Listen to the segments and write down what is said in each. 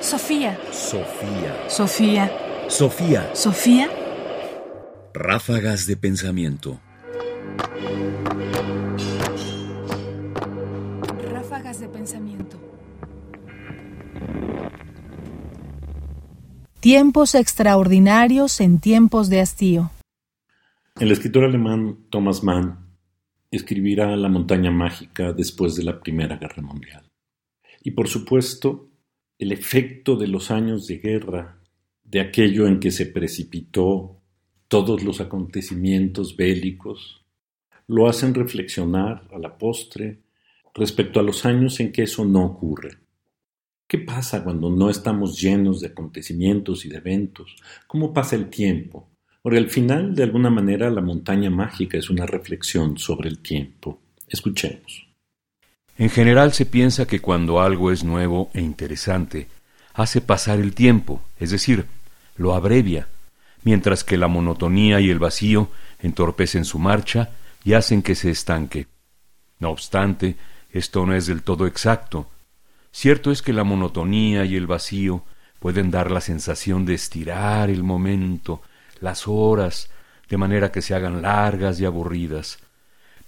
Sofía. Sofía. Sofía. Sofía. Sofía. Ráfagas de pensamiento. Ráfagas de pensamiento. Tiempos extraordinarios en tiempos de hastío. El escritor alemán Thomas Mann escribirá La montaña mágica después de la Primera Guerra Mundial. Y por supuesto, el efecto de los años de guerra, de aquello en que se precipitó todos los acontecimientos bélicos, lo hacen reflexionar a la postre respecto a los años en que eso no ocurre. ¿Qué pasa cuando no estamos llenos de acontecimientos y de eventos? ¿Cómo pasa el tiempo? Porque al final, de alguna manera, la montaña mágica es una reflexión sobre el tiempo. Escuchemos. En general se piensa que cuando algo es nuevo e interesante, hace pasar el tiempo, es decir, lo abrevia, mientras que la monotonía y el vacío entorpecen su marcha y hacen que se estanque. No obstante, esto no es del todo exacto. Cierto es que la monotonía y el vacío pueden dar la sensación de estirar el momento, las horas, de manera que se hagan largas y aburridas.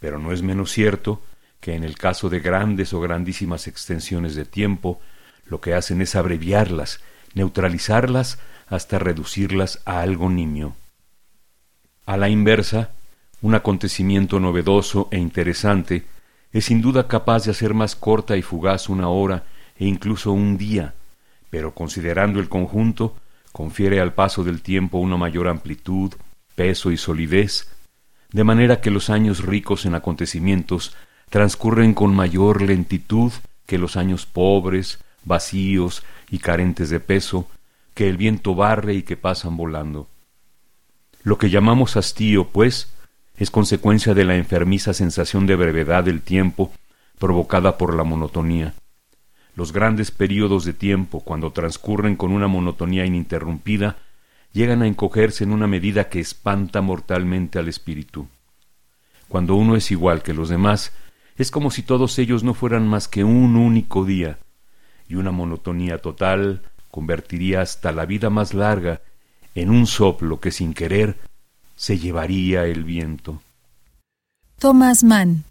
Pero no es menos cierto que en el caso de grandes o grandísimas extensiones de tiempo, lo que hacen es abreviarlas, neutralizarlas hasta reducirlas a algo nimio. A la inversa, un acontecimiento novedoso e interesante es sin duda capaz de hacer más corta y fugaz una hora e incluso un día, pero considerando el conjunto, confiere al paso del tiempo una mayor amplitud, peso y solidez, de manera que los años ricos en acontecimientos transcurren con mayor lentitud que los años pobres, vacíos y carentes de peso, que el viento barre y que pasan volando. Lo que llamamos hastío, pues, es consecuencia de la enfermiza sensación de brevedad del tiempo provocada por la monotonía. Los grandes períodos de tiempo, cuando transcurren con una monotonía ininterrumpida, llegan a encogerse en una medida que espanta mortalmente al espíritu. Cuando uno es igual que los demás, es como si todos ellos no fueran más que un único día, y una monotonía total convertiría hasta la vida más larga en un soplo que sin querer se llevaría el viento. Thomas Mann,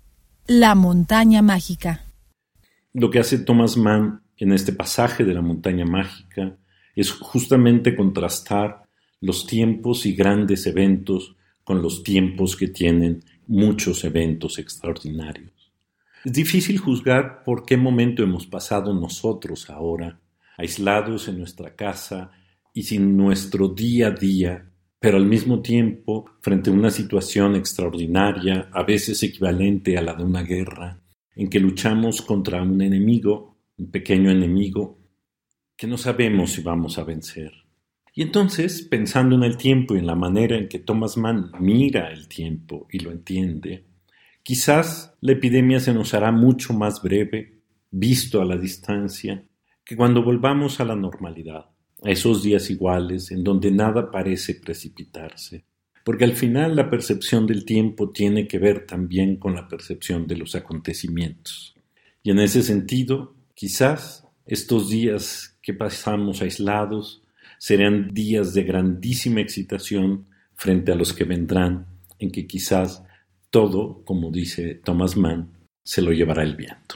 La montaña mágica. Lo que hace Thomas Mann en este pasaje de la montaña mágica es justamente contrastar los tiempos y grandes eventos con los tiempos que tienen muchos eventos extraordinarios. Es difícil juzgar por qué momento hemos pasado nosotros ahora, aislados en nuestra casa y sin nuestro día a día, pero al mismo tiempo frente a una situación extraordinaria, a veces equivalente a la de una guerra, en que luchamos contra un enemigo, un pequeño enemigo, que no sabemos si vamos a vencer. Y entonces, pensando en el tiempo y en la manera en que Thomas Mann mira el tiempo y lo entiende, Quizás la epidemia se nos hará mucho más breve, visto a la distancia, que cuando volvamos a la normalidad, a esos días iguales en donde nada parece precipitarse, porque al final la percepción del tiempo tiene que ver también con la percepción de los acontecimientos. Y en ese sentido, quizás estos días que pasamos aislados serán días de grandísima excitación frente a los que vendrán, en que quizás todo, como dice Thomas Mann, se lo llevará el viento.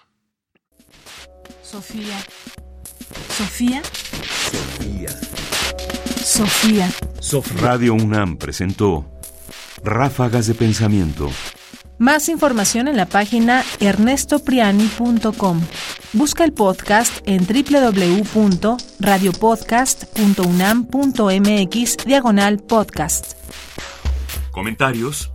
Sofía. Sofía. Sofía. Sofía. Radio UNAM presentó Ráfagas de Pensamiento. Más información en la página ernestopriani.com. Busca el podcast en www.radiopodcast.unam.mx diagonal podcast. Comentarios